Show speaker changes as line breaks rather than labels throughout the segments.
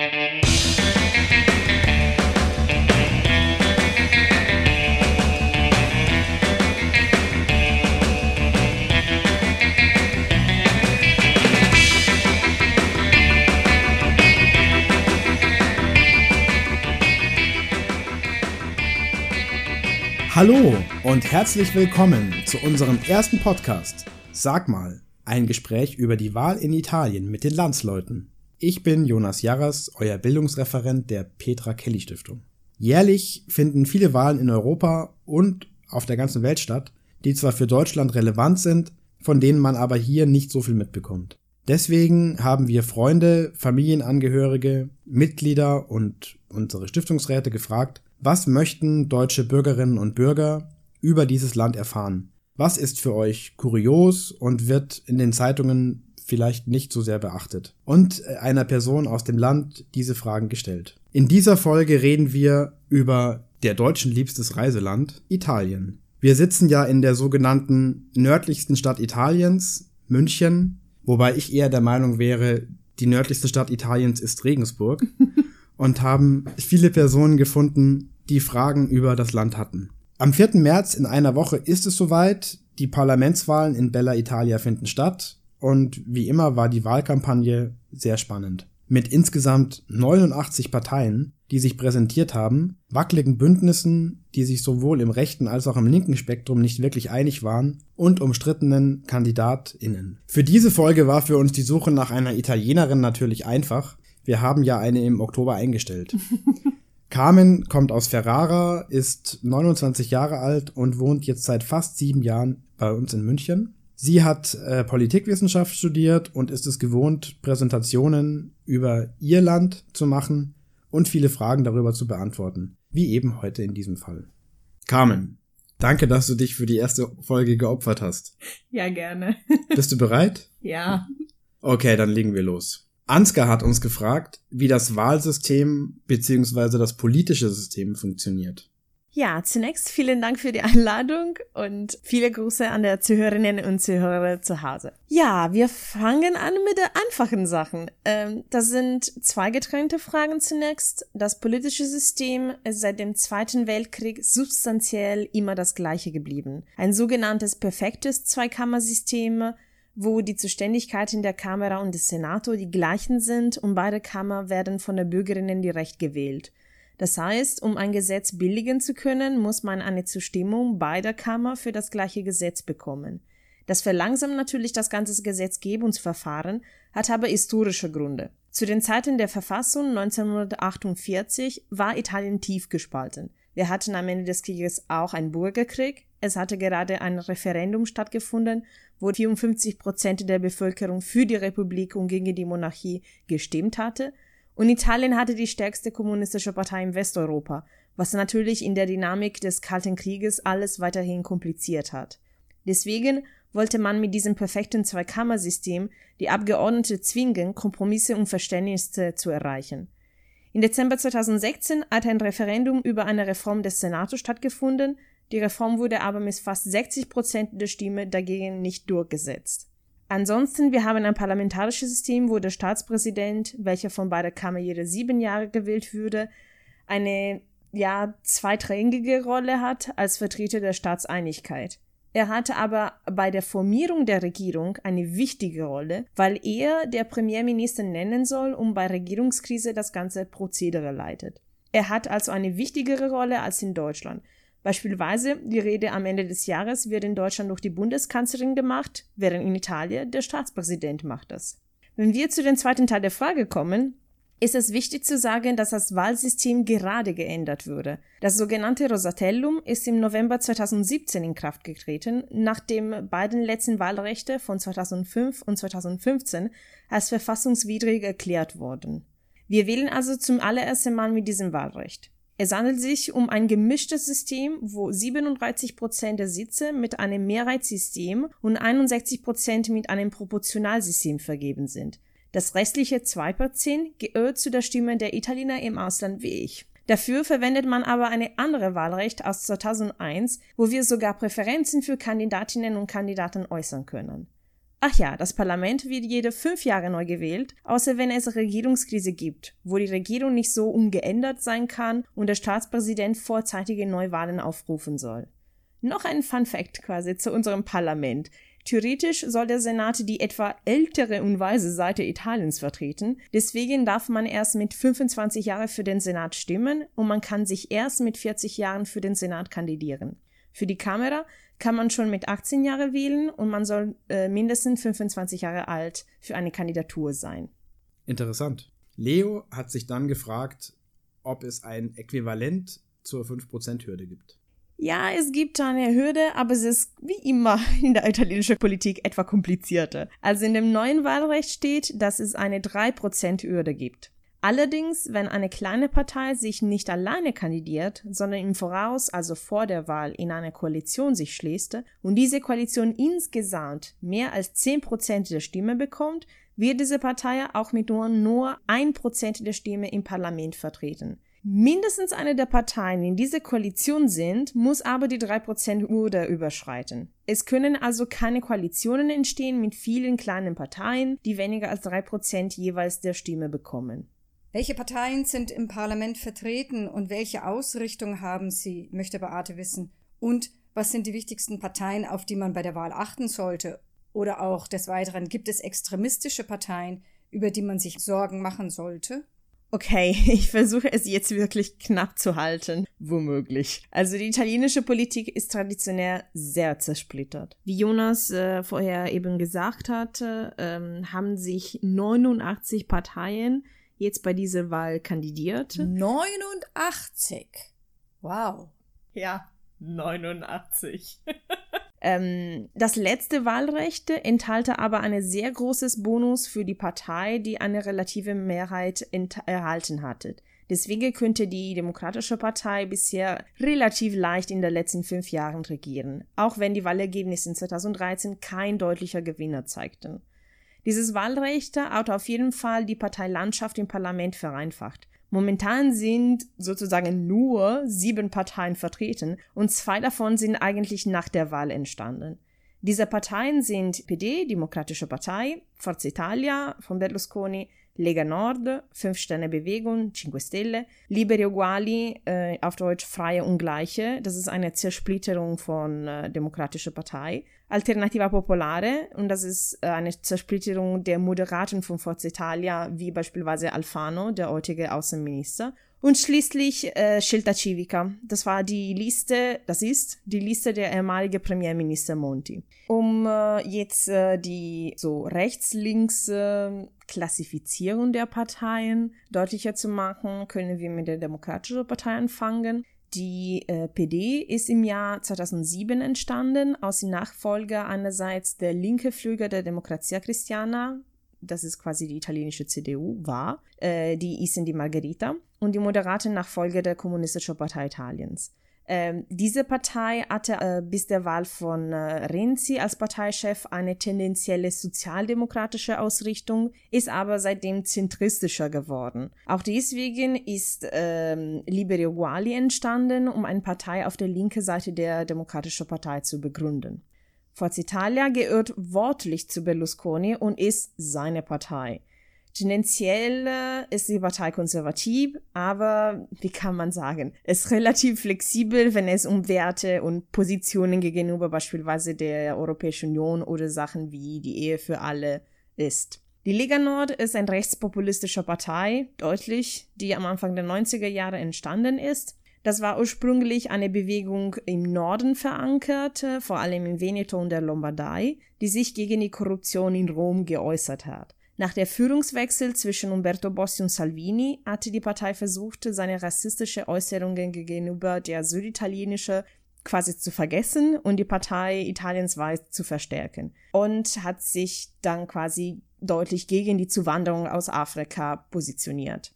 Hallo und herzlich willkommen zu unserem ersten Podcast. Sag mal, ein Gespräch über die Wahl in Italien mit den Landsleuten. Ich bin Jonas Jarras, euer Bildungsreferent der Petra Kelly Stiftung. Jährlich finden viele Wahlen in Europa und auf der ganzen Welt statt, die zwar für Deutschland relevant sind, von denen man aber hier nicht so viel mitbekommt. Deswegen haben wir Freunde, Familienangehörige, Mitglieder und unsere Stiftungsräte gefragt, was möchten deutsche Bürgerinnen und Bürger über dieses Land erfahren? Was ist für euch kurios und wird in den Zeitungen vielleicht nicht so sehr beachtet? Und äh, einer Person aus dem Land diese Fragen gestellt. In dieser Folge reden wir über der deutschen liebstes Reiseland, Italien. Wir sitzen ja in der sogenannten nördlichsten Stadt Italiens, München, wobei ich eher der Meinung wäre, die nördlichste Stadt Italiens ist Regensburg. und haben viele Personen gefunden, die Fragen über das Land hatten. Am 4. März in einer Woche ist es soweit. Die Parlamentswahlen in Bella Italia finden statt und wie immer war die Wahlkampagne sehr spannend. Mit insgesamt 89 Parteien, die sich präsentiert haben, wackeligen Bündnissen, die sich sowohl im rechten als auch im linken Spektrum nicht wirklich einig waren und umstrittenen KandidatInnen. Für diese Folge war für uns die Suche nach einer Italienerin natürlich einfach, wir haben ja eine im Oktober eingestellt. Carmen kommt aus Ferrara, ist 29 Jahre alt und wohnt jetzt seit fast sieben Jahren bei uns in München. Sie hat äh, Politikwissenschaft studiert und ist es gewohnt, Präsentationen über ihr Land zu machen und viele Fragen darüber zu beantworten, wie eben heute in diesem Fall. Carmen, danke, dass du dich für die erste Folge geopfert hast.
Ja, gerne.
Bist du bereit?
Ja.
Okay, dann legen wir los. Ansgar hat uns gefragt, wie das Wahlsystem bzw. das politische System funktioniert.
Ja, zunächst vielen Dank für die Einladung und viele Grüße an der Zuhörerinnen und Zuhörer zu Hause. Ja, wir fangen an mit den einfachen Sachen. Ähm, das sind zwei getrennte Fragen zunächst. Das politische System ist seit dem Zweiten Weltkrieg substanziell immer das gleiche geblieben. Ein sogenanntes perfektes Zweikammersystem wo die Zuständigkeiten der Kamera und des Senato die gleichen sind und beide Kammer werden von der Bürgerinnen direkt gewählt. Das heißt, um ein Gesetz billigen zu können, muss man eine Zustimmung beider Kammer für das gleiche Gesetz bekommen. Das verlangsamt natürlich das ganze Gesetzgebungsverfahren, hat aber historische Gründe. Zu den Zeiten der Verfassung 1948 war Italien tief gespalten. Wir hatten am Ende des Krieges auch einen Bürgerkrieg. Es hatte gerade ein Referendum stattgefunden, wo 54 Prozent der Bevölkerung für die Republik und gegen die Monarchie gestimmt hatte. Und Italien hatte die stärkste kommunistische Partei in Westeuropa, was natürlich in der Dynamik des Kalten Krieges alles weiterhin kompliziert hat. Deswegen wollte man mit diesem perfekten Zweikammersystem die Abgeordnete zwingen, Kompromisse und Verständnisse zu erreichen. Im Dezember 2016 hat ein Referendum über eine Reform des Senats stattgefunden, die Reform wurde aber mit fast 60 Prozent der Stimme dagegen nicht durchgesetzt. Ansonsten, wir haben ein parlamentarisches System, wo der Staatspräsident, welcher von beider Kammer jede sieben Jahre gewählt würde, eine ja zweitrangige Rolle hat als Vertreter der Staatseinigkeit. Er hatte aber bei der Formierung der Regierung eine wichtige Rolle, weil er der Premierminister nennen soll und bei Regierungskrise das ganze Prozedere leitet. Er hat also eine wichtigere Rolle als in Deutschland. Beispielsweise die Rede am Ende des Jahres wird in Deutschland durch die Bundeskanzlerin gemacht, während in Italien der Staatspräsident macht das. Wenn wir zu dem zweiten Teil der Frage kommen, ist es wichtig zu sagen, dass das Wahlsystem gerade geändert wurde. Das sogenannte Rosatellum ist im November 2017 in Kraft getreten, nachdem beiden letzten Wahlrechte von 2005 und 2015 als verfassungswidrig erklärt wurden. Wir wählen also zum allerersten Mal mit diesem Wahlrecht. Es handelt sich um ein gemischtes System, wo 37 Prozent der Sitze mit einem Mehrheitssystem und 61 Prozent mit einem Proportionalsystem vergeben sind. Das restliche 2% gehört zu der Stimme der Italiener im Ausland wie ich. Dafür verwendet man aber eine andere Wahlrecht aus 2001, wo wir sogar Präferenzen für Kandidatinnen und Kandidaten äußern können. Ach ja, das Parlament wird jede fünf Jahre neu gewählt, außer wenn es Regierungskrise gibt, wo die Regierung nicht so ungeändert sein kann und der Staatspräsident vorzeitige Neuwahlen aufrufen soll. Noch ein Fun Fact quasi zu unserem Parlament. Theoretisch soll der Senat die etwa ältere und weise Seite Italiens vertreten, deswegen darf man erst mit 25 Jahren für den Senat stimmen und man kann sich erst mit 40 Jahren für den Senat kandidieren. Für die Kamera kann man schon mit 18 Jahren wählen und man soll äh, mindestens 25 Jahre alt für eine Kandidatur sein.
Interessant. Leo hat sich dann gefragt, ob es ein Äquivalent zur 5%-Hürde gibt.
Ja, es gibt eine Hürde, aber es ist wie immer in der italienischen Politik etwa komplizierter. Also in dem neuen Wahlrecht steht, dass es eine 3%-Hürde gibt. Allerdings, wenn eine kleine Partei sich nicht alleine kandidiert, sondern im Voraus, also vor der Wahl, in eine Koalition sich schließt und diese Koalition insgesamt mehr als 10% der Stimme bekommt, wird diese Partei auch mit nur, nur 1% der Stimme im Parlament vertreten. Mindestens eine der Parteien in dieser Koalition sind, muss aber die 3%-Hürde überschreiten. Es können also keine Koalitionen entstehen mit vielen kleinen Parteien, die weniger als 3% jeweils der Stimme bekommen.
Welche Parteien sind im Parlament vertreten und welche Ausrichtung haben sie, möchte Beate wissen. Und was sind die wichtigsten Parteien, auf die man bei der Wahl achten sollte? Oder auch des Weiteren, gibt es extremistische Parteien, über die man sich Sorgen machen sollte?
Okay, ich versuche es jetzt wirklich knapp zu halten, womöglich. Also die italienische Politik ist traditionell sehr zersplittert. Wie Jonas äh, vorher eben gesagt hatte, ähm, haben sich 89 Parteien jetzt bei dieser Wahl kandidiert.
89. Wow.
Ja, 89. ähm, das letzte Wahlrecht enthalte aber ein sehr großes Bonus für die Partei, die eine relative Mehrheit erhalten hatte. Deswegen könnte die Demokratische Partei bisher relativ leicht in den letzten fünf Jahren regieren, auch wenn die Wahlergebnisse in 2013 kein deutlicher Gewinner zeigten. Dieses Wahlrecht hat auf jeden Fall die Parteilandschaft im Parlament vereinfacht. Momentan sind sozusagen nur sieben Parteien vertreten und zwei davon sind eigentlich nach der Wahl entstanden. Diese Parteien sind PD, Demokratische Partei, Forza Italia von Berlusconi, Lega Nord, Fünf Sterne Bewegung, Cinque Stelle, Liberi Uguali, äh, auf Deutsch Freie Ungleiche, das ist eine Zersplitterung von äh, Demokratische Partei, Alternativa Popolare, und das ist äh, eine Zersplitterung der Moderaten von Forza Italia, wie beispielsweise Alfano, der heutige Außenminister, und schließlich äh, Scelta Civica. Das war die Liste, das ist die Liste der ehemalige Premierminister Monti. Um äh, jetzt äh, die so rechts-links äh, Klassifizierung der Parteien deutlicher zu machen, können wir mit der Demokratischen Partei anfangen. Die äh, PD ist im Jahr 2007 entstanden aus den Nachfolger einerseits der linke Flügel der Democrazia Cristiana, das ist quasi die italienische CDU, war, äh, die Isen Margherita und die moderate Nachfolger der Kommunistischen Partei Italiens. Ähm, diese Partei hatte äh, bis der Wahl von äh, Renzi als Parteichef eine tendenzielle sozialdemokratische Ausrichtung, ist aber seitdem zentristischer geworden. Auch deswegen ist ähm, Liberi Uguali entstanden, um eine Partei auf der linken Seite der Demokratischen Partei zu begründen. Forza Italia gehört wortlich zu Berlusconi und ist seine Partei. Tendenziell äh, ist die Partei konservativ, aber wie kann man sagen, ist relativ flexibel, wenn es um Werte und Positionen gegenüber beispielsweise der Europäischen Union oder Sachen wie die Ehe für alle ist. Die Lega Nord ist eine rechtspopulistische Partei, deutlich, die am Anfang der 90er Jahre entstanden ist. Das war ursprünglich eine Bewegung im Norden verankert, äh, vor allem in Veneto und der Lombardei, die sich gegen die Korruption in Rom geäußert hat. Nach der Führungswechsel zwischen Umberto Bossi und Salvini hatte die Partei versucht, seine rassistische Äußerungen gegenüber der süditalienische quasi zu vergessen und die Partei Italiens weiß zu verstärken und hat sich dann quasi deutlich gegen die Zuwanderung aus Afrika positioniert.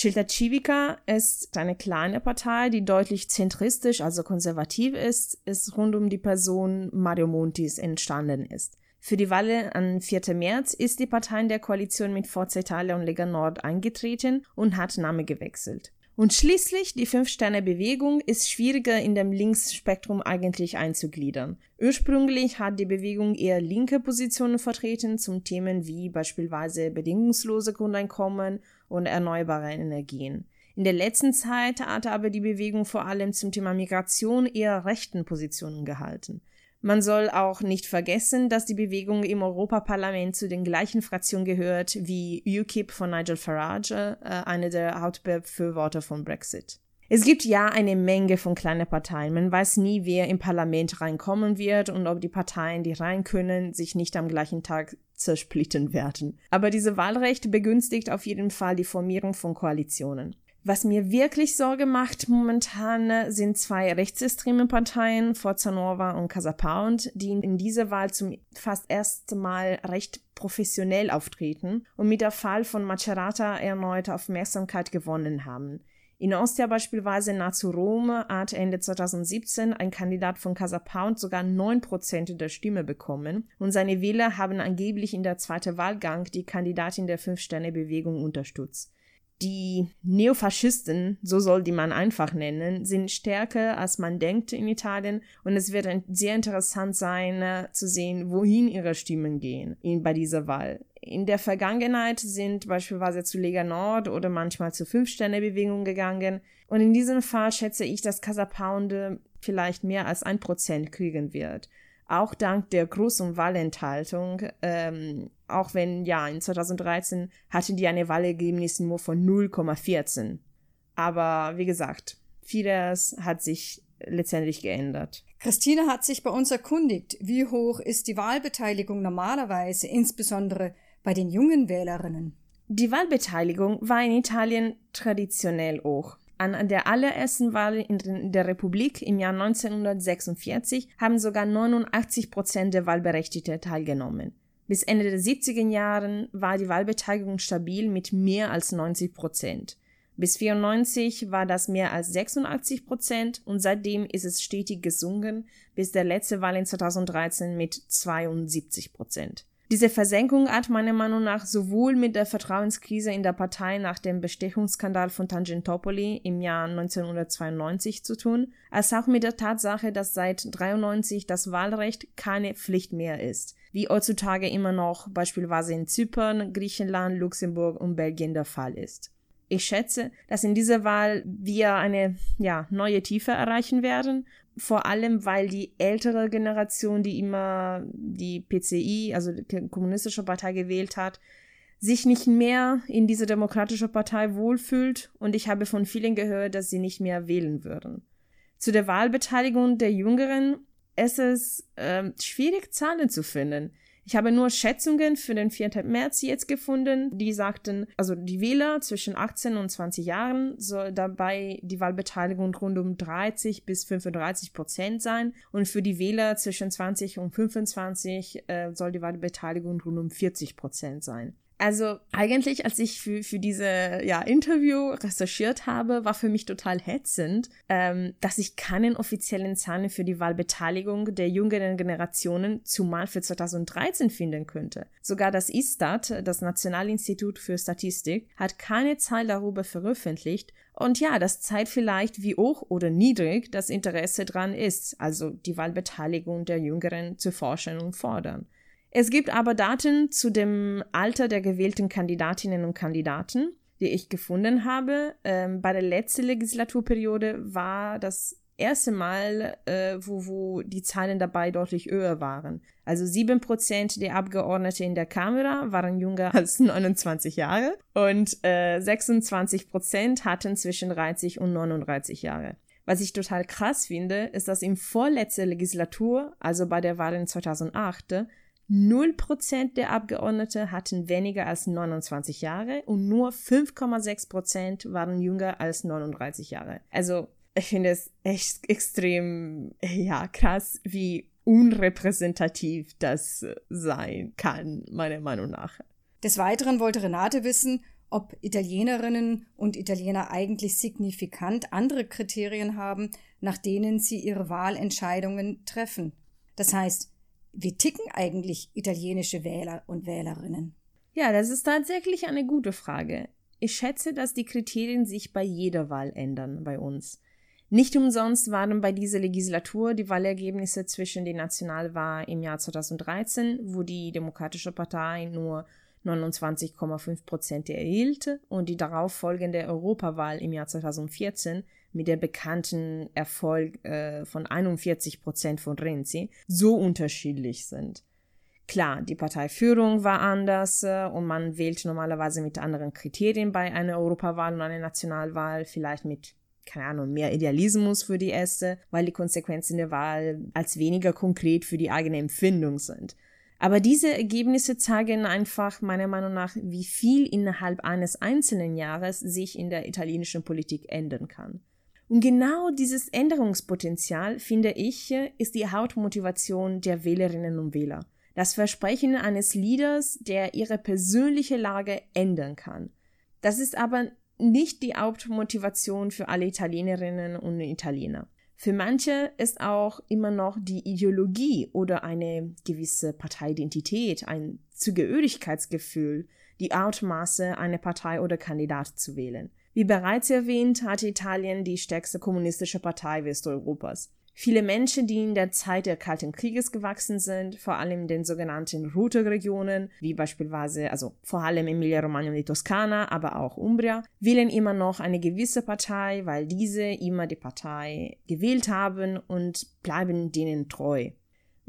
Scelta Civica ist eine kleine Partei, die deutlich zentristisch, also konservativ ist, ist rund um die Person Mario Montis entstanden ist. Für die Wahl am 4. März ist die Partei in der Koalition mit Forza Italia und Lega Nord eingetreten und hat Name gewechselt. Und schließlich, die Fünf-Sterne-Bewegung ist schwieriger in dem Linksspektrum eigentlich einzugliedern. Ursprünglich hat die Bewegung eher linke Positionen vertreten zum Themen wie beispielsweise bedingungslose Grundeinkommen und erneuerbare Energien. In der letzten Zeit hat aber die Bewegung vor allem zum Thema Migration eher rechten Positionen gehalten. Man soll auch nicht vergessen, dass die Bewegung im Europaparlament zu den gleichen Fraktionen gehört wie UKIP von Nigel Farage, äh, eine der Hauptbefürworter von Brexit. Es gibt ja eine Menge von kleinen Parteien. Man weiß nie, wer im Parlament reinkommen wird und ob die Parteien, die rein können, sich nicht am gleichen Tag zersplitten werden. Aber diese Wahlrecht begünstigt auf jeden Fall die Formierung von Koalitionen. Was mir wirklich Sorge macht momentan sind zwei rechtsextreme Parteien, Forza Nova und Casa Pound, die in dieser Wahl zum fast ersten Mal recht professionell auftreten und mit der Fall von Macerata erneut Aufmerksamkeit gewonnen haben. In Ostia beispielsweise nahezu Rom hat Ende 2017 ein Kandidat von Casa Pound sogar 9% der Stimme bekommen und seine Wähler haben angeblich in der zweiten Wahlgang die Kandidatin der Fünf-Sterne-Bewegung unterstützt. Die Neofaschisten, so soll die man einfach nennen, sind stärker als man denkt in Italien. Und es wird sehr interessant sein äh, zu sehen, wohin ihre Stimmen gehen bei dieser Wahl. In der Vergangenheit sind beispielsweise zu Lega Nord oder manchmal zur Fünf-Sterne-Bewegung gegangen. Und in diesem Fall schätze ich, dass Casa Pound vielleicht mehr als ein Prozent kriegen wird auch dank der großen Wahlenthaltung, ähm, auch wenn ja in 2013 hatten die eine Wahlergebnis nur von 0,14. Aber wie gesagt, vieles hat sich letztendlich geändert.
Christine hat sich bei uns erkundigt, wie hoch ist die Wahlbeteiligung normalerweise, insbesondere bei den jungen Wählerinnen.
Die Wahlbeteiligung war in Italien traditionell hoch. An der allerersten Wahl in der Republik im Jahr 1946 haben sogar 89 Prozent der Wahlberechtigten teilgenommen. Bis Ende der 70er Jahren war die Wahlbeteiligung stabil mit mehr als 90 Prozent. Bis 94 war das mehr als 86 Prozent und seitdem ist es stetig gesunken bis der letzte Wahl in 2013 mit 72 Prozent. Diese Versenkung hat meiner Meinung nach sowohl mit der Vertrauenskrise in der Partei nach dem Bestechungsskandal von Tangentopoli im Jahr 1992 zu tun, als auch mit der Tatsache, dass seit 93 das Wahlrecht keine Pflicht mehr ist, wie heutzutage immer noch beispielsweise in Zypern, Griechenland, Luxemburg und Belgien der Fall ist. Ich schätze, dass in dieser Wahl wir eine ja, neue Tiefe erreichen werden vor allem, weil die ältere Generation, die immer die PCI, also die Kommunistische Partei gewählt hat, sich nicht mehr in diese demokratische Partei wohlfühlt und ich habe von vielen gehört, dass sie nicht mehr wählen würden. Zu der Wahlbeteiligung der Jüngeren ist es äh, schwierig, Zahlen zu finden. Ich habe nur Schätzungen für den 4. März jetzt gefunden, die sagten, also die Wähler zwischen 18 und 20 Jahren soll dabei die Wahlbeteiligung rund um 30 bis 35 Prozent sein und für die Wähler zwischen 20 und 25 äh, soll die Wahlbeteiligung rund um 40 Prozent sein. Also eigentlich, als ich für, für diese ja, Interview recherchiert habe, war für mich total hetzend, ähm, dass ich keinen offiziellen Zahlen für die Wahlbeteiligung der jüngeren Generationen zumal für 2013 finden könnte. Sogar das ISTAT, das Nationalinstitut für Statistik, hat keine Zahl darüber veröffentlicht. Und ja, das zeigt vielleicht, wie hoch oder niedrig das Interesse dran ist, also die Wahlbeteiligung der Jüngeren zu forschen und fordern. Es gibt aber Daten zu dem Alter der gewählten Kandidatinnen und Kandidaten, die ich gefunden habe. Ähm, bei der letzten Legislaturperiode war das erste Mal, äh, wo, wo die Zahlen dabei deutlich höher waren. Also sieben Prozent der Abgeordneten in der Kamera waren jünger als 29 Jahre und äh, 26 Prozent hatten zwischen 30 und 39 Jahre. Was ich total krass finde, ist, dass im vorletzten Legislatur, also bei der Wahl in 2008, 0% der Abgeordnete hatten weniger als 29 Jahre und nur 5,6% waren jünger als 39 Jahre. Also ich finde es echt extrem, ja, krass, wie unrepräsentativ das sein kann, meiner Meinung nach.
Des Weiteren wollte Renate wissen, ob Italienerinnen und Italiener eigentlich signifikant andere Kriterien haben, nach denen sie ihre Wahlentscheidungen treffen. Das heißt, wie ticken eigentlich italienische Wähler und Wählerinnen?
Ja, das ist tatsächlich eine gute Frage. ich schätze, dass die Kriterien sich bei jeder Wahl ändern bei uns. Nicht umsonst waren bei dieser Legislatur die Wahlergebnisse zwischen den Nationalwahlen im Jahr 2013, wo die Demokratische Partei nur 29,5 Prozent erhielt und die darauffolgende Europawahl im Jahr 2014 mit der bekannten Erfolg äh, von 41 Prozent von Renzi so unterschiedlich sind. Klar, die Parteiführung war anders äh, und man wählt normalerweise mit anderen Kriterien bei einer Europawahl und einer Nationalwahl, vielleicht mit keine Ahnung, mehr Idealismus für die erste, weil die Konsequenzen der Wahl als weniger konkret für die eigene Empfindung sind. Aber diese Ergebnisse zeigen einfach meiner Meinung nach, wie viel innerhalb eines einzelnen Jahres sich in der italienischen Politik ändern kann. Und genau dieses Änderungspotenzial, finde ich, ist die Hauptmotivation der Wählerinnen und Wähler. Das Versprechen eines Leaders, der ihre persönliche Lage ändern kann. Das ist aber nicht die Hauptmotivation für alle Italienerinnen und Italiener. Für manche ist auch immer noch die Ideologie oder eine gewisse Parteiidentität, ein Zugehörigkeitsgefühl, die Ausmaße, eine Partei oder Kandidat zu wählen. Wie bereits erwähnt, hatte Italien die stärkste kommunistische Partei Westeuropas. Viele Menschen, die in der Zeit des Kalten Krieges gewachsen sind, vor allem in den sogenannten Route-Regionen, wie beispielsweise, also vor allem Emilia-Romagna und die Toskana, aber auch Umbria, wählen immer noch eine gewisse Partei, weil diese immer die Partei gewählt haben und bleiben denen treu.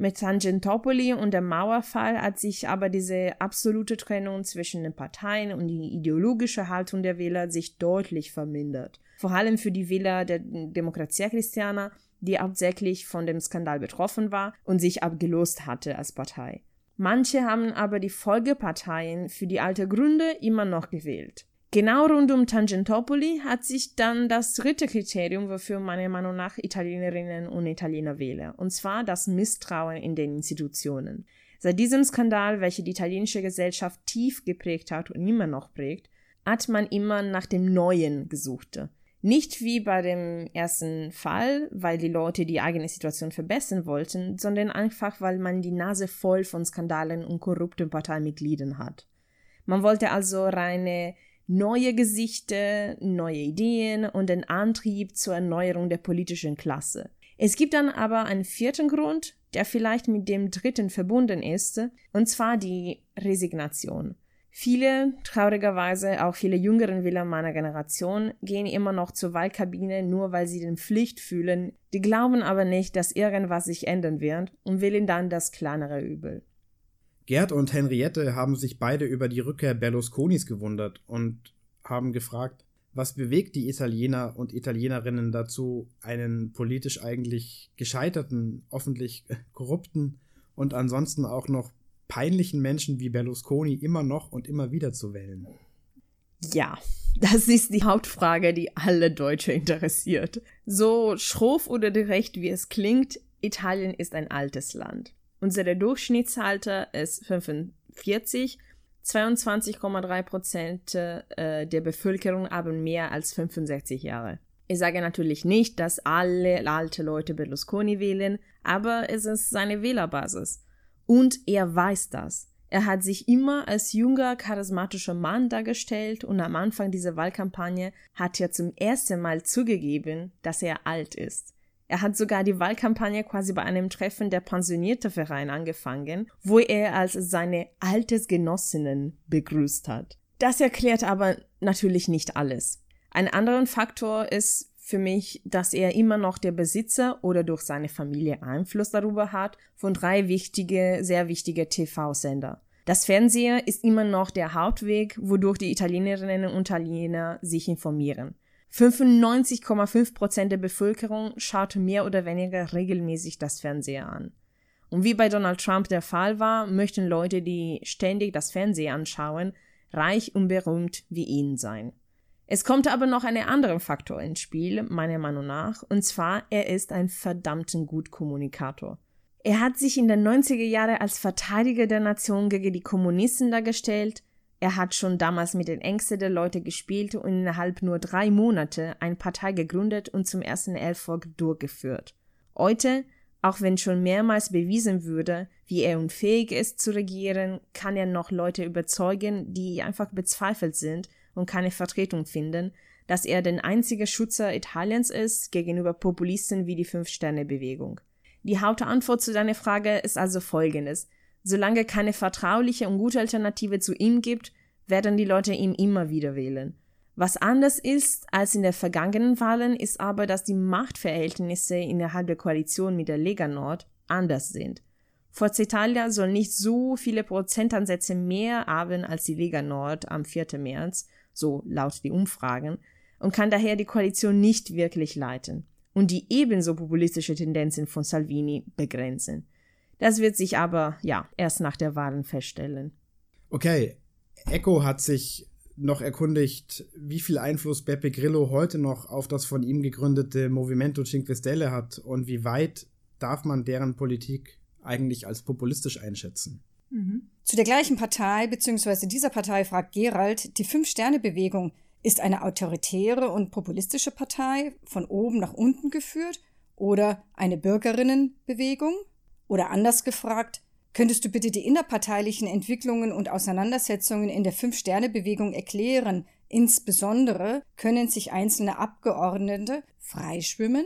Mit Tangentopoli und dem Mauerfall hat sich aber diese absolute Trennung zwischen den Parteien und die ideologische Haltung der Wähler sich deutlich vermindert. Vor allem für die Wähler der Demokratia Christiana die hauptsächlich von dem Skandal betroffen war und sich abgelost hatte als Partei. Manche haben aber die Folgeparteien für die alte Gründe immer noch gewählt. Genau rund um Tangentopoli hat sich dann das dritte Kriterium, wofür meiner Meinung nach Italienerinnen und Italiener wählen, und zwar das Misstrauen in den Institutionen. Seit diesem Skandal, welcher die italienische Gesellschaft tief geprägt hat und immer noch prägt, hat man immer nach dem Neuen gesucht. Nicht wie bei dem ersten Fall, weil die Leute die eigene Situation verbessern wollten, sondern einfach, weil man die Nase voll von Skandalen und korrupten Parteimitgliedern hat. Man wollte also reine neue Gesichter, neue Ideen und den Antrieb zur Erneuerung der politischen Klasse. Es gibt dann aber einen vierten Grund, der vielleicht mit dem dritten verbunden ist, und zwar die Resignation. Viele, traurigerweise auch viele jüngeren Wähler meiner Generation, gehen immer noch zur Wahlkabine, nur weil sie den Pflicht fühlen, die glauben aber nicht, dass irgendwas sich ändern wird und wählen dann das kleinere Übel.
Gerd und Henriette haben sich beide über die Rückkehr Berlusconis gewundert und haben gefragt, was bewegt die Italiener und Italienerinnen dazu, einen politisch eigentlich gescheiterten, offentlich korrupten und ansonsten auch noch peinlichen Menschen wie Berlusconi immer noch und immer wieder zu wählen?
Ja, das ist die Hauptfrage, die alle Deutsche interessiert. So schroff oder direkt wie es klingt, Italien ist ein altes Land. Unser Durchschnittsalter ist 45, 22,3 Prozent äh, der Bevölkerung haben mehr als 65 Jahre. Ich sage natürlich nicht, dass alle alte Leute Berlusconi wählen, aber es ist seine Wählerbasis. Und er weiß das. Er hat sich immer als junger, charismatischer Mann dargestellt und am Anfang dieser Wahlkampagne hat er zum ersten Mal zugegeben, dass er alt ist. Er hat sogar die Wahlkampagne quasi bei einem Treffen der pensionierte Verein angefangen, wo er als seine Altersgenossinnen begrüßt hat. Das erklärt aber natürlich nicht alles. Ein anderer Faktor ist für mich, dass er immer noch der Besitzer oder durch seine Familie Einfluss darüber hat von drei wichtige, sehr wichtige TV-Sender. Das Fernseher ist immer noch der Hauptweg, wodurch die Italienerinnen und Italiener sich informieren. 95,5 Prozent der Bevölkerung schaut mehr oder weniger regelmäßig das Fernseher an. Und wie bei Donald Trump der Fall war, möchten Leute, die ständig das Fernseher anschauen, reich und berühmt wie ihn sein. Es kommt aber noch ein anderer Faktor ins Spiel, meiner Meinung nach, und zwar, er ist ein verdammten gut Kommunikator. Er hat sich in den 90er Jahren als Verteidiger der Nation gegen die Kommunisten dargestellt, er hat schon damals mit den Ängsten der Leute gespielt und innerhalb nur drei Monate eine Partei gegründet und zum ersten Erfolg durchgeführt. Heute, auch wenn schon mehrmals bewiesen würde, wie er unfähig ist zu regieren, kann er noch Leute überzeugen, die einfach bezweifelt sind und keine Vertretung finden, dass er der einzige Schützer Italiens ist gegenüber Populisten wie die Fünf-Sterne-Bewegung. Die Hauptantwort zu deiner Frage ist also folgendes. Solange keine vertrauliche und gute Alternative zu ihm gibt, werden die Leute ihn immer wieder wählen. Was anders ist als in den vergangenen Wahlen, ist aber, dass die Machtverhältnisse innerhalb der Koalition mit der Lega Nord anders sind. Forza Italia soll nicht so viele Prozentansätze mehr haben als die Lega Nord am 4. März, so laut die Umfragen, und kann daher die Koalition nicht wirklich leiten und die ebenso populistische Tendenzen von Salvini begrenzen. Das wird sich aber, ja, erst nach der Wahlen feststellen.
Okay, Echo hat sich noch erkundigt, wie viel Einfluss Beppe Grillo heute noch auf das von ihm gegründete Movimento Cinque Stelle hat und wie weit darf man deren Politik eigentlich als populistisch einschätzen.
Mhm. Zu der gleichen Partei bzw. dieser Partei fragt Gerald, die Fünf-Sterne-Bewegung ist eine autoritäre und populistische Partei von oben nach unten geführt oder eine Bürgerinnenbewegung? Oder anders gefragt, könntest du bitte die innerparteilichen Entwicklungen und Auseinandersetzungen in der Fünf-Sterne-Bewegung erklären? Insbesondere können sich einzelne Abgeordnete freischwimmen?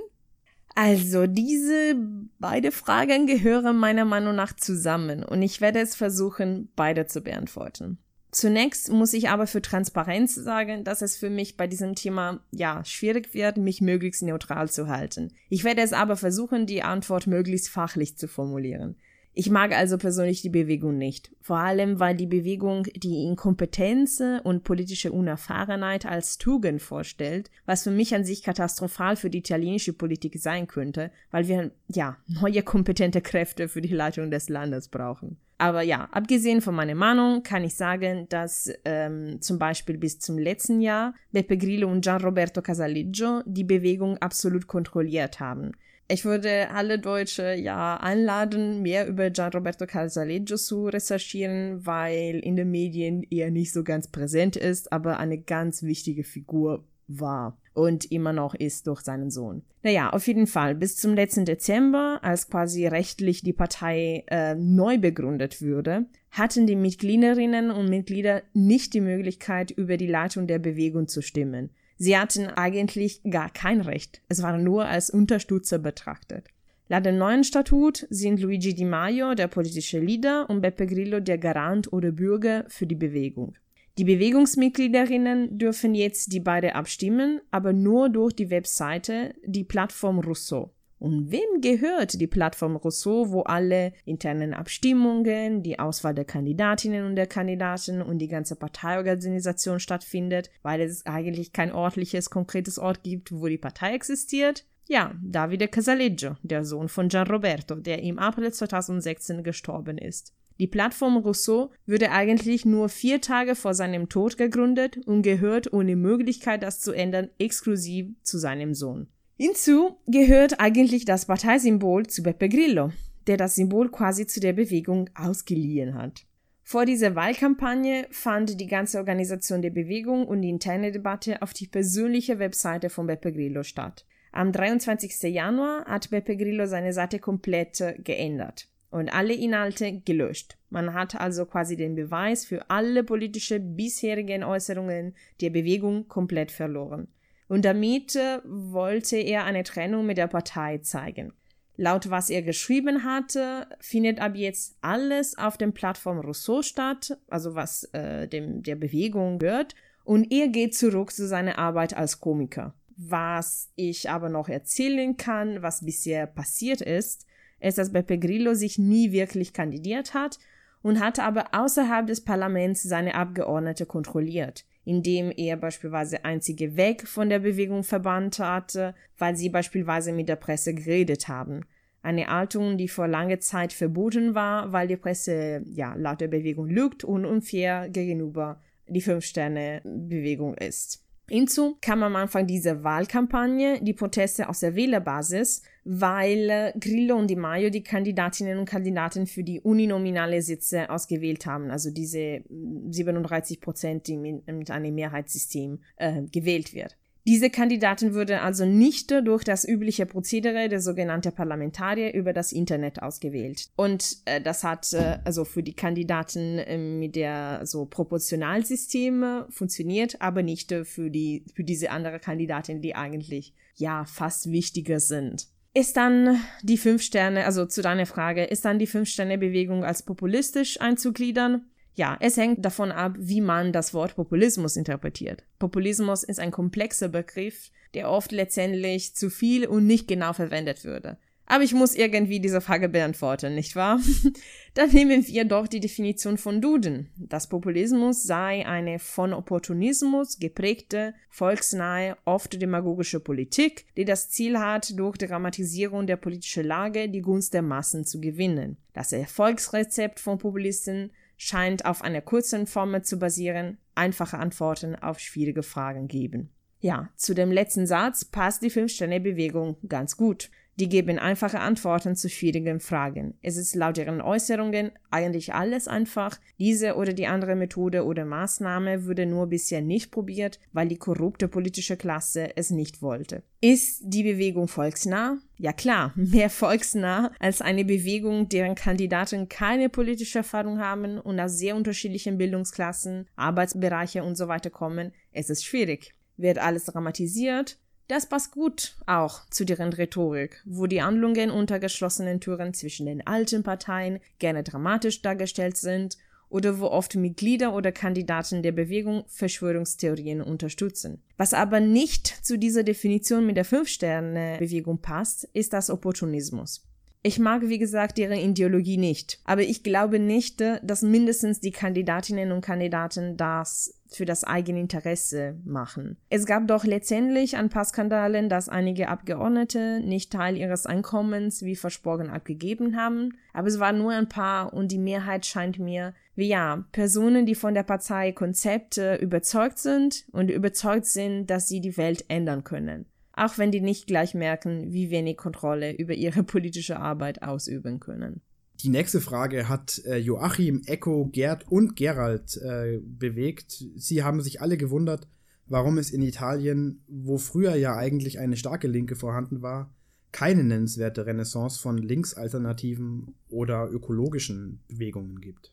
Also, diese beide Fragen gehören meiner Meinung nach zusammen und ich werde es versuchen, beide zu beantworten. Zunächst muss ich aber für Transparenz sagen, dass es für mich bei diesem Thema ja schwierig wird, mich möglichst neutral zu halten. Ich werde es aber versuchen, die Antwort möglichst fachlich zu formulieren. Ich mag also persönlich die Bewegung nicht. Vor allem, weil die Bewegung die Inkompetenz und politische Unerfahrenheit als Tugend vorstellt, was für mich an sich katastrophal für die italienische Politik sein könnte, weil wir, ja, neue kompetente Kräfte für die Leitung des Landes brauchen. Aber ja, abgesehen von meiner Meinung kann ich sagen, dass ähm, zum Beispiel bis zum letzten Jahr Beppe Grillo und Gianroberto Casaleggio die Bewegung absolut kontrolliert haben. Ich würde alle Deutsche ja einladen, mehr über Gianroberto Casaleggio zu recherchieren, weil in den Medien er nicht so ganz präsent ist, aber eine ganz wichtige Figur war und immer noch ist durch seinen Sohn. Naja, auf jeden Fall, bis zum letzten Dezember, als quasi rechtlich die Partei äh, neu begründet würde, hatten die Mitgliederinnen und Mitglieder nicht die Möglichkeit, über die Leitung der Bewegung zu stimmen. Sie hatten eigentlich gar kein Recht. Es waren nur als Unterstützer betrachtet. Laut dem neuen Statut sind Luigi Di Maio der politische Leader und Beppe Grillo der Garant oder Bürger für die Bewegung. Die Bewegungsmitgliederinnen dürfen jetzt die beiden abstimmen, aber nur durch die Webseite, die Plattform Rousseau. Und wem gehört die Plattform Rousseau, wo alle internen Abstimmungen, die Auswahl der Kandidatinnen und der Kandidaten und die ganze Parteiorganisation stattfindet, weil es eigentlich kein ordentliches, konkretes Ort gibt, wo die Partei existiert? Ja, Davide Casaleggio, der Sohn von Gian Roberto, der im April 2016 gestorben ist. Die Plattform Rousseau wurde eigentlich nur vier Tage vor seinem Tod gegründet und gehört ohne Möglichkeit, das zu ändern, exklusiv zu seinem Sohn. Hinzu gehört eigentlich das Parteisymbol zu Beppe Grillo, der das Symbol quasi zu der Bewegung ausgeliehen hat. Vor dieser Wahlkampagne fand die ganze Organisation der Bewegung und die interne Debatte auf die persönliche Webseite von Beppe Grillo statt. Am 23. Januar hat Beppe Grillo seine Seite komplett geändert und alle Inhalte gelöscht. Man hat also quasi den Beweis für alle politische bisherigen Äußerungen der Bewegung komplett verloren und damit äh, wollte er eine Trennung mit der Partei zeigen. Laut was er geschrieben hatte, findet ab jetzt alles auf dem Plattform Rousseau statt, also was äh, dem, der Bewegung gehört, und er geht zurück zu seiner Arbeit als Komiker. Was ich aber noch erzählen kann, was bisher passiert ist, ist, dass Beppe Grillo sich nie wirklich kandidiert hat und hatte aber außerhalb des Parlaments seine Abgeordnete kontrolliert indem er beispielsweise einzige weg von der Bewegung verbannt hatte, weil sie beispielsweise mit der Presse geredet haben. Eine Haltung, die vor langer Zeit verboten war, weil die Presse ja laut der Bewegung lügt und unfair gegenüber die Fünf-Sterne-Bewegung ist. Hinzu kam am Anfang dieser Wahlkampagne die Proteste aus der Wählerbasis, weil Grillo und Di Maio die Kandidatinnen und Kandidaten für die uninominale Sitze ausgewählt haben, also diese 37 Prozent, die mit, mit einem Mehrheitssystem äh, gewählt wird. Diese Kandidaten würden also nicht durch das übliche Prozedere der sogenannten Parlamentarier über das Internet ausgewählt. Und äh, das hat äh, also für die Kandidaten äh, mit der so Proportionalsystem funktioniert, aber nicht äh, für die für diese andere Kandidatin, die eigentlich ja fast wichtiger sind. Ist dann die fünf Sterne, also zu deiner Frage, ist dann die fünf Sterne Bewegung als populistisch einzugliedern? Ja, es hängt davon ab, wie man das Wort Populismus interpretiert. Populismus ist ein komplexer Begriff, der oft letztendlich zu viel und nicht genau verwendet würde. Aber ich muss irgendwie diese Frage beantworten, nicht wahr? Dann nehmen wir doch die Definition von Duden. Das Populismus sei eine von Opportunismus geprägte, volksnahe, oft demagogische Politik, die das Ziel hat, durch Dramatisierung der politischen Lage die Gunst der Massen zu gewinnen. Das Erfolgsrezept von Populisten scheint auf einer kurzen Formel zu basieren, einfache Antworten auf schwierige Fragen geben. Ja, zu dem letzten Satz passt die Fünf-Sterne-Bewegung ganz gut. Die geben einfache Antworten zu schwierigen Fragen. Es ist laut ihren Äußerungen eigentlich alles einfach. Diese oder die andere Methode oder Maßnahme wurde nur bisher nicht probiert, weil die korrupte politische Klasse es nicht wollte. Ist die Bewegung volksnah? Ja klar, mehr volksnah als eine Bewegung, deren Kandidaten keine politische Erfahrung haben und aus sehr unterschiedlichen Bildungsklassen, Arbeitsbereiche und so weiter kommen. Es ist schwierig. Wird alles dramatisiert? Das passt gut auch zu deren Rhetorik, wo die Handlungen unter geschlossenen Türen zwischen den alten Parteien gerne dramatisch dargestellt sind oder wo oft Mitglieder oder Kandidaten der Bewegung Verschwörungstheorien unterstützen. Was aber nicht zu dieser Definition mit der Fünf-Sterne-Bewegung passt, ist das Opportunismus. Ich mag, wie gesagt, deren Ideologie nicht, aber ich glaube nicht, dass mindestens die Kandidatinnen und Kandidaten das für das eigene Interesse machen. Es gab doch letztendlich ein paar Skandalen, dass einige Abgeordnete nicht Teil ihres Einkommens wie versprochen abgegeben haben, aber es waren nur ein paar und die Mehrheit scheint mir wie ja, Personen, die von der Partei Konzepte überzeugt sind und überzeugt sind, dass sie die Welt ändern können auch wenn die nicht gleich merken, wie wenig Kontrolle über ihre politische Arbeit ausüben können.
Die nächste Frage hat äh, Joachim, Echo, Gerd und Gerald äh, bewegt. Sie haben sich alle gewundert, warum es in Italien, wo früher ja eigentlich eine starke Linke vorhanden war, keine nennenswerte Renaissance von linksalternativen oder ökologischen Bewegungen gibt.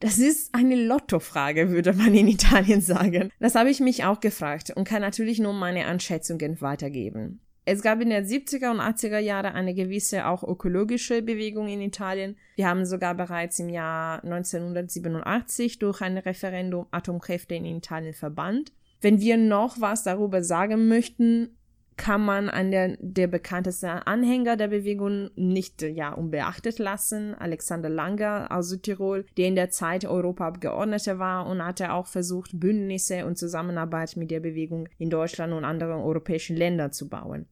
Das ist eine Lottofrage, würde man in Italien sagen. Das habe ich mich auch gefragt und kann natürlich nur meine Einschätzungen weitergeben. Es gab in den 70er und 80er Jahre eine gewisse auch ökologische Bewegung in Italien. Wir haben sogar bereits im Jahr 1987 durch ein Referendum Atomkräfte in Italien verbannt. Wenn wir noch was darüber sagen möchten, kann man an der, der bekannteste Anhänger der Bewegung nicht ja unbeachtet lassen, Alexander Langer aus Südtirol, der in der Zeit Europaabgeordneter war und hatte auch versucht, Bündnisse und Zusammenarbeit mit der Bewegung in Deutschland und anderen europäischen Ländern zu bauen.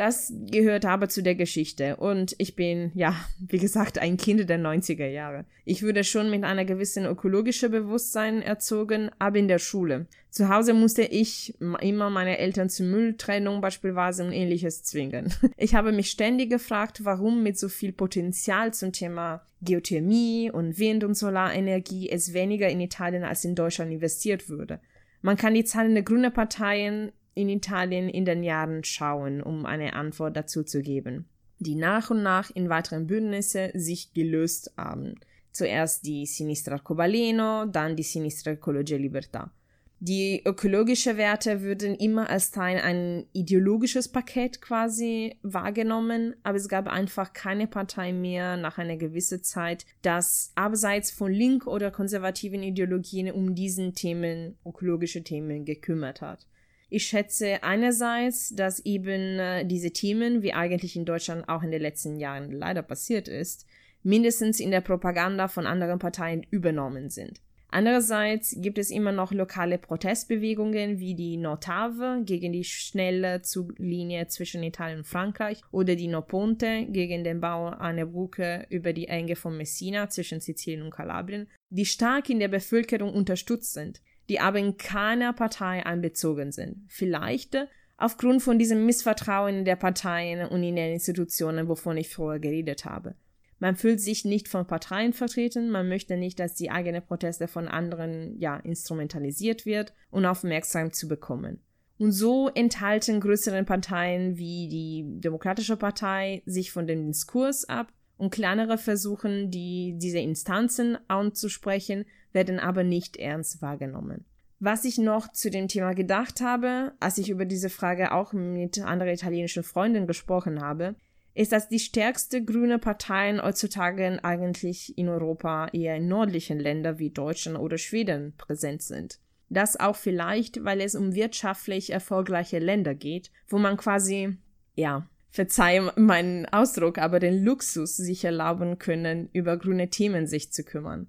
Das gehört aber zu der Geschichte und ich bin, ja, wie gesagt, ein Kind der 90er Jahre. Ich wurde schon mit einer gewissen ökologischen Bewusstsein erzogen, aber in der Schule. Zu Hause musste ich immer meine Eltern zur Mülltrennung beispielsweise und ähnliches zwingen. Ich habe mich ständig gefragt, warum mit so viel Potenzial zum Thema Geothermie und Wind- und Solarenergie es weniger in Italien als in Deutschland investiert würde. Man kann die Zahlen der grünen Parteien in Italien in den Jahren schauen, um eine Antwort dazu zu geben, die nach und nach in weiteren Bündnisse sich gelöst haben. Zuerst die Sinistra Arcobaleno, dann die Sinistra Ecologia Libertà. Die ökologischen Werte würden immer als Teil ein ideologisches Paket quasi wahrgenommen, aber es gab einfach keine Partei mehr nach einer gewissen Zeit, das abseits von link- oder konservativen Ideologien um diesen Themen, ökologische Themen gekümmert hat. Ich schätze einerseits, dass eben äh, diese Themen, wie eigentlich in Deutschland auch in den letzten Jahren leider passiert ist, mindestens in der Propaganda von anderen Parteien übernommen sind. Andererseits gibt es immer noch lokale Protestbewegungen wie die Notave gegen die schnelle Zuglinie zwischen Italien und Frankreich oder die Noponte gegen den Bau einer Brücke über die Enge von Messina zwischen Sizilien und Kalabrien, die stark in der Bevölkerung unterstützt sind die aber in keiner Partei einbezogen sind. Vielleicht aufgrund von diesem Missvertrauen in der Parteien und in den Institutionen, wovon ich vorher geredet habe. Man fühlt sich nicht von Parteien vertreten, man möchte nicht, dass die eigene Proteste von anderen ja instrumentalisiert wird und aufmerksam zu bekommen. Und so enthalten größere Parteien wie die Demokratische Partei sich von dem Diskurs ab und kleinere versuchen, die, diese Instanzen anzusprechen, werden aber nicht ernst wahrgenommen. Was ich noch zu dem Thema gedacht habe, als ich über diese Frage auch mit anderen italienischen Freunden gesprochen habe, ist, dass die stärkste grüne Parteien heutzutage eigentlich in Europa eher in nördlichen Ländern wie Deutschland oder Schweden präsent sind. Das auch vielleicht, weil es um wirtschaftlich erfolgreiche Länder geht, wo man quasi, ja, verzeih meinen Ausdruck, aber den Luxus sich erlauben können, über grüne Themen sich zu kümmern.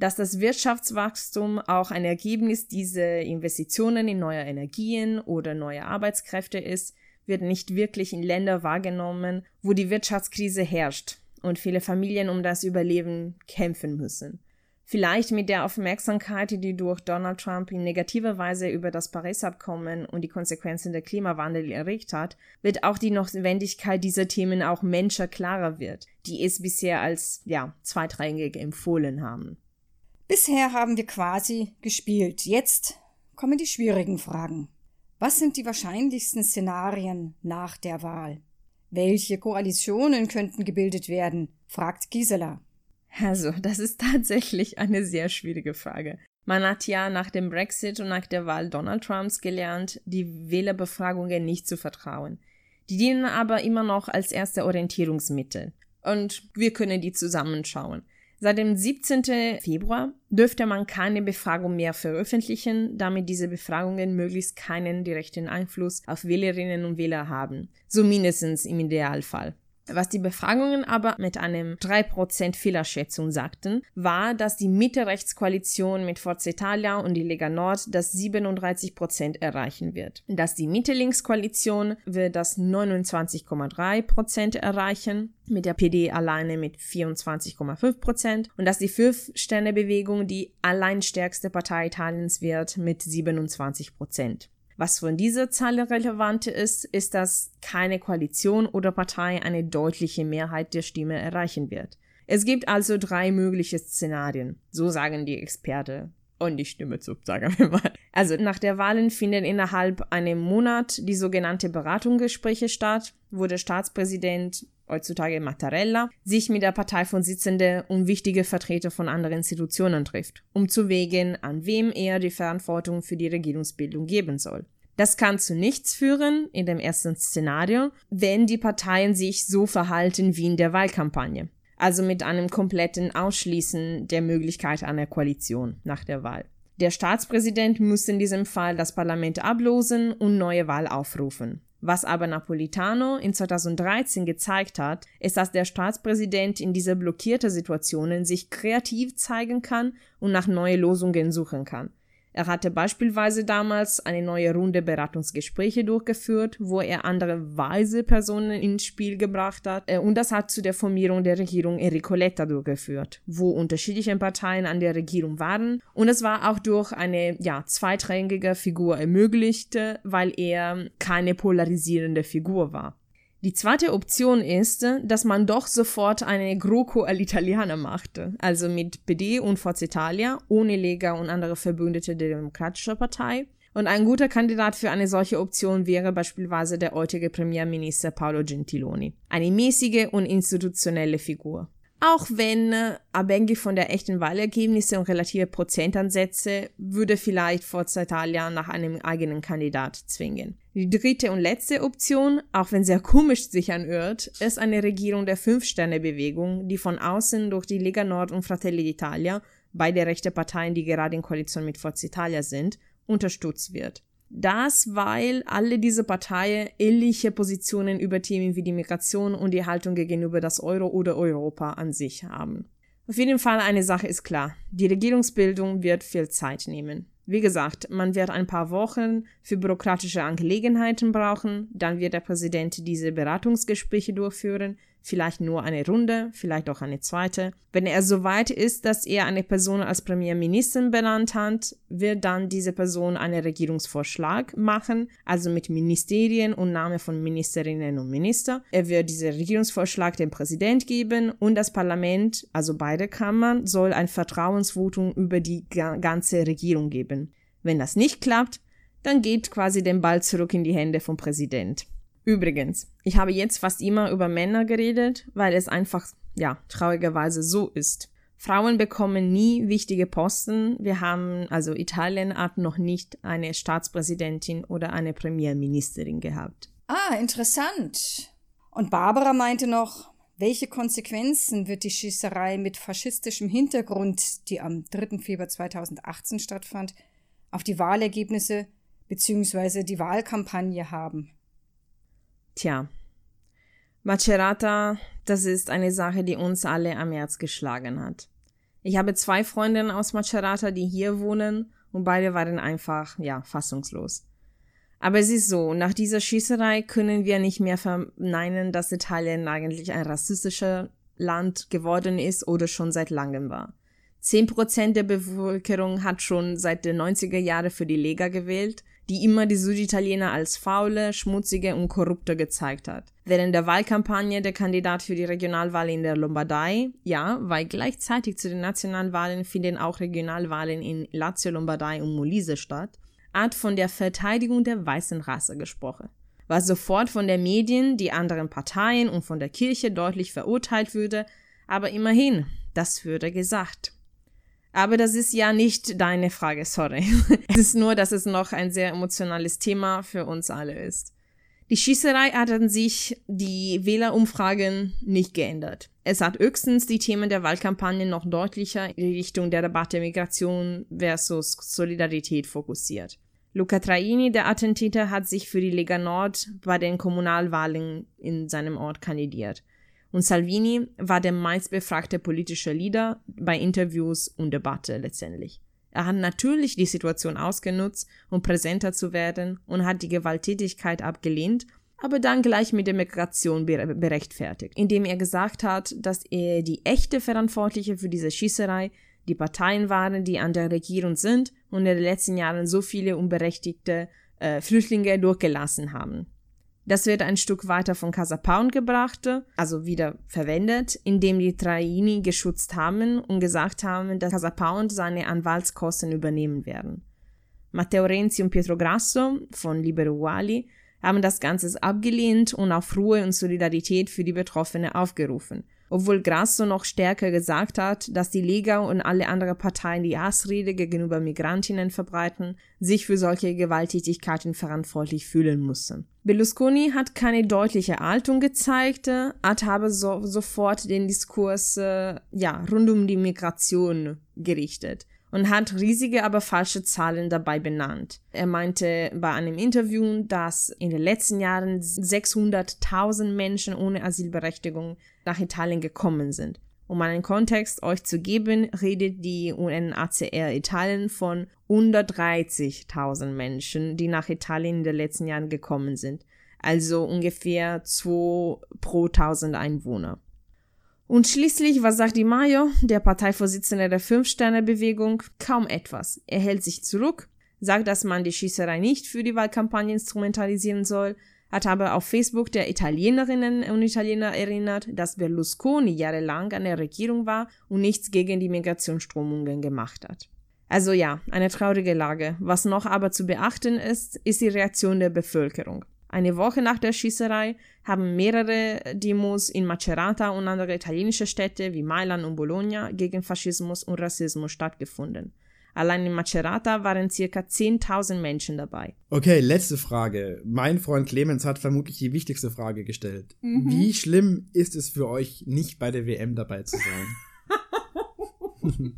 Dass das Wirtschaftswachstum auch ein Ergebnis dieser Investitionen in neue Energien oder neue Arbeitskräfte ist, wird nicht wirklich in Ländern wahrgenommen, wo die Wirtschaftskrise herrscht und viele Familien um das Überleben kämpfen müssen. Vielleicht mit der Aufmerksamkeit, die durch Donald Trump in negativer Weise über das Paris-Abkommen und die Konsequenzen der Klimawandel erregt hat, wird auch die Notwendigkeit dieser Themen auch Menschen klarer wird, die es bisher als, ja, zweitrangig empfohlen haben.
Bisher haben wir quasi gespielt. Jetzt kommen die schwierigen Fragen. Was sind die wahrscheinlichsten Szenarien nach der Wahl? Welche Koalitionen könnten gebildet werden? fragt Gisela.
Also, das ist tatsächlich eine sehr schwierige Frage. Man hat ja nach dem Brexit und nach der Wahl Donald Trumps gelernt, die Wählerbefragungen nicht zu vertrauen. Die dienen aber immer noch als erste Orientierungsmittel. Und wir können die zusammenschauen. Seit dem 17. Februar dürfte man keine Befragung mehr veröffentlichen, damit diese Befragungen möglichst keinen direkten Einfluss auf Wählerinnen und Wähler haben. So mindestens im Idealfall. Was die Befragungen aber mit einem 3% Fehlerschätzung sagten, war, dass die Mitte-Rechts-Koalition mit Forza Italia und die Lega Nord das 37% erreichen wird. Dass die Mitte-Links-Koalition wird das 29,3% erreichen, mit der PD alleine mit 24,5% und dass die Fünf-Sterne-Bewegung die alleinstärkste Partei Italiens wird mit 27%. Was von dieser Zahl relevant ist, ist, dass keine Koalition oder Partei eine deutliche Mehrheit der Stimme erreichen wird. Es gibt also drei mögliche Szenarien, so sagen die Experten. Und die Stimme zu, sagen wir mal. Also nach der Wahlen finden innerhalb einem Monat die sogenannte Beratungsgespräche statt, wo der Staatspräsident heutzutage Mattarella, sich mit der Parteivorsitzende und wichtige Vertreter von anderen Institutionen trifft, um zu wägen, an wem er die Verantwortung für die Regierungsbildung geben soll. Das kann zu nichts führen, in dem ersten Szenario, wenn die Parteien sich so verhalten wie in der Wahlkampagne. Also mit einem kompletten Ausschließen der Möglichkeit einer Koalition nach der Wahl. Der Staatspräsident muss in diesem Fall das Parlament ablosen und neue Wahl aufrufen. Was aber Napolitano in 2013 gezeigt hat, ist, dass der Staatspräsident in dieser blockierten Situationen sich kreativ zeigen kann und nach neuen Lösungen suchen kann. Er hatte beispielsweise damals eine neue Runde Beratungsgespräche durchgeführt, wo er andere weise Personen ins Spiel gebracht hat. Äh, und das hat zu der Formierung der Regierung Enrico Letta durchgeführt, wo unterschiedliche Parteien an der Regierung waren. Und es war auch durch eine, ja, zweitrangige Figur ermöglicht, weil er keine polarisierende Figur war. Die zweite Option ist, dass man doch sofort eine GroKo all'Italiana machte, also mit PD und Forza Italia, ohne Lega und andere Verbündete der Demokratischen Partei. Und ein guter Kandidat für eine solche Option wäre beispielsweise der heutige Premierminister Paolo Gentiloni. Eine mäßige und institutionelle Figur. Auch wenn, äh, abhängig von der echten Wahlergebnisse und relative Prozentansätze, würde vielleicht Forza Italia nach einem eigenen Kandidat zwingen. Die dritte und letzte Option, auch wenn sehr komisch sich anhört, ist eine Regierung der Fünf-Sterne-Bewegung, die von außen durch die Lega Nord und Fratelli d'Italia, beide rechte Parteien, die gerade in Koalition mit Forza Italia sind, unterstützt wird. Das, weil alle diese Parteien ähnliche Positionen über Themen wie die Migration und die Haltung gegenüber das Euro oder Europa an sich haben. Auf jeden Fall eine Sache ist klar. Die Regierungsbildung wird viel Zeit nehmen. Wie gesagt, man wird ein paar Wochen für bürokratische Angelegenheiten brauchen, dann wird der Präsident diese Beratungsgespräche durchführen, vielleicht nur eine Runde, vielleicht auch eine zweite. Wenn er so weit ist, dass er eine Person als Premierministerin benannt hat, wird dann diese Person einen Regierungsvorschlag machen, also mit Ministerien und Name von Ministerinnen und Minister. Er wird diesen Regierungsvorschlag dem Präsident geben und das Parlament, also beide Kammern, soll ein Vertrauensvotum über die ganze Regierung geben. Wenn das nicht klappt, dann geht quasi den Ball zurück in die Hände vom Präsident. Übrigens, ich habe jetzt fast immer über Männer geredet, weil es einfach, ja, traurigerweise so ist. Frauen bekommen nie wichtige Posten. Wir haben, also Italien hat noch nicht eine Staatspräsidentin oder eine Premierministerin gehabt.
Ah, interessant. Und Barbara meinte noch, welche Konsequenzen wird die Schießerei mit faschistischem Hintergrund, die am 3. Februar 2018 stattfand, auf die Wahlergebnisse bzw. die Wahlkampagne haben?
Tja, Macerata, das ist eine Sache, die uns alle am Herz geschlagen hat. Ich habe zwei Freundinnen aus Macerata, die hier wohnen, und beide waren einfach, ja, fassungslos. Aber es ist so, nach dieser Schießerei können wir nicht mehr verneinen, dass Italien eigentlich ein rassistisches Land geworden ist oder schon seit langem war. Zehn Prozent der Bevölkerung hat schon seit den 90er Jahren für die Lega gewählt, die immer die Süditaliener als faule, schmutzige und korrupte gezeigt hat. Während der Wahlkampagne der Kandidat für die Regionalwahl in der Lombardei, ja, weil gleichzeitig zu den Nationalwahlen finden auch Regionalwahlen in Lazio, Lombardei und Molise statt, hat von der Verteidigung der weißen Rasse gesprochen, was sofort von den Medien, die anderen Parteien und von der Kirche deutlich verurteilt würde, aber immerhin, das würde gesagt. Aber das ist ja nicht deine Frage, sorry. es ist nur, dass es noch ein sehr emotionales Thema für uns alle ist. Die Schießerei hat an sich die Wählerumfragen nicht geändert. Es hat höchstens die Themen der Wahlkampagne noch deutlicher in Richtung der Debatte Migration versus Solidarität fokussiert. Luca Traini, der Attentäter, hat sich für die Lega Nord bei den Kommunalwahlen in seinem Ort kandidiert. Und Salvini war der meistbefragte politische Leader bei Interviews und Debatte letztendlich. Er hat natürlich die Situation ausgenutzt, um präsenter zu werden und hat die Gewalttätigkeit abgelehnt, aber dann gleich mit der Migration berechtfertigt, indem er gesagt hat, dass er die echte Verantwortliche für diese Schießerei die Parteien waren, die an der Regierung sind und in den letzten Jahren so viele unberechtigte äh, Flüchtlinge durchgelassen haben. Das wird ein Stück weiter von Casa Pound gebracht, also wieder verwendet, indem die Traini geschützt haben und gesagt haben, dass Casa Pound seine Anwaltskosten übernehmen werden. Matteo Renzi und Pietro Grasso von Libero Uguali haben das Ganze abgelehnt und auf Ruhe und Solidarität für die Betroffenen aufgerufen obwohl Grasso noch stärker gesagt hat, dass die Lega und alle anderen Parteien die Hassrede gegenüber Migrantinnen verbreiten, sich für solche Gewalttätigkeiten verantwortlich fühlen mussten. Berlusconi hat keine deutliche Haltung gezeigt, hat aber so, sofort den Diskurs äh, ja, rund um die Migration gerichtet und hat riesige, aber falsche Zahlen dabei benannt. Er meinte bei einem Interview, dass in den letzten Jahren 600.000 Menschen ohne Asylberechtigung nach Italien gekommen sind. Um einen Kontext euch zu geben, redet die UNHCR Italien von 130.000 Menschen, die nach Italien in den letzten Jahren gekommen sind. Also ungefähr 2 pro 1000 Einwohner. Und schließlich, was sagt Di Maio, der Parteivorsitzende der Fünf-Sterne-Bewegung? Kaum etwas. Er hält sich zurück, sagt, dass man die Schießerei nicht für die Wahlkampagne instrumentalisieren soll, hat aber auf Facebook der Italienerinnen und Italiener erinnert, dass Berlusconi jahrelang an der Regierung war und nichts gegen die Migrationsströmungen gemacht hat. Also ja, eine traurige Lage. Was noch aber zu beachten ist, ist die Reaktion der Bevölkerung. Eine Woche nach der Schießerei haben mehrere Demos in Macerata und andere italienische Städte wie Mailand und Bologna gegen Faschismus und Rassismus stattgefunden. Allein in Macerata waren circa 10.000 Menschen dabei.
Okay, letzte Frage. Mein Freund Clemens hat vermutlich die wichtigste Frage gestellt. Mhm. Wie schlimm ist es für euch, nicht bei der WM dabei zu sein?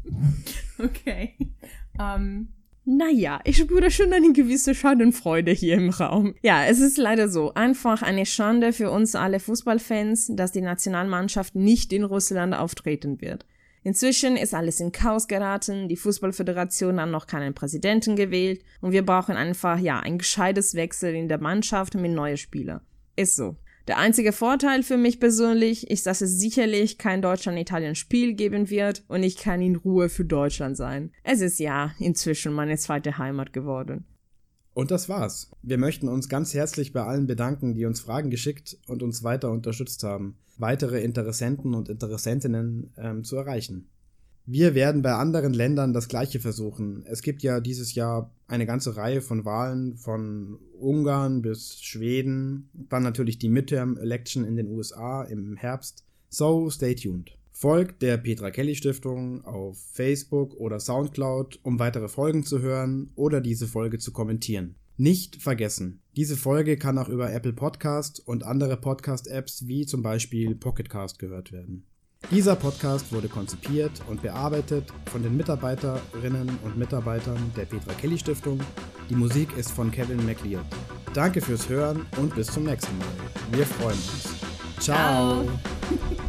okay. Um, ähm, naja, ich spüre schon eine gewisse Schadenfreude hier im Raum. Ja, es ist leider so. Einfach eine Schande für uns alle Fußballfans, dass die Nationalmannschaft nicht in Russland auftreten wird. Inzwischen ist alles in Chaos geraten, die Fußballföderation hat noch keinen Präsidenten gewählt und wir brauchen einfach, ja, ein gescheites Wechsel in der Mannschaft mit neuen Spielern. Ist so. Der einzige Vorteil für mich persönlich ist, dass es sicherlich kein Deutschland-Italien-Spiel geben wird und ich kann in Ruhe für Deutschland sein. Es ist ja inzwischen meine zweite Heimat geworden.
Und das war's. Wir möchten uns ganz herzlich bei allen bedanken, die uns Fragen geschickt und uns weiter unterstützt haben, weitere Interessenten und Interessentinnen ähm, zu erreichen. Wir werden bei anderen Ländern das gleiche versuchen. Es gibt ja dieses Jahr eine ganze Reihe von Wahlen von Ungarn bis Schweden, dann natürlich die Midterm Election in den USA im Herbst. So stay tuned. Folgt der Petra Kelly Stiftung auf Facebook oder Soundcloud, um weitere Folgen zu hören oder diese Folge zu kommentieren. Nicht vergessen, diese Folge kann auch über Apple Podcast und andere Podcast-Apps wie zum Beispiel Pocketcast gehört werden. Dieser Podcast wurde konzipiert und bearbeitet von den Mitarbeiterinnen und Mitarbeitern der Petra Kelly Stiftung. Die Musik ist von Kevin McLeod. Danke fürs Hören und bis zum nächsten Mal. Wir freuen uns. Ciao. Ciao.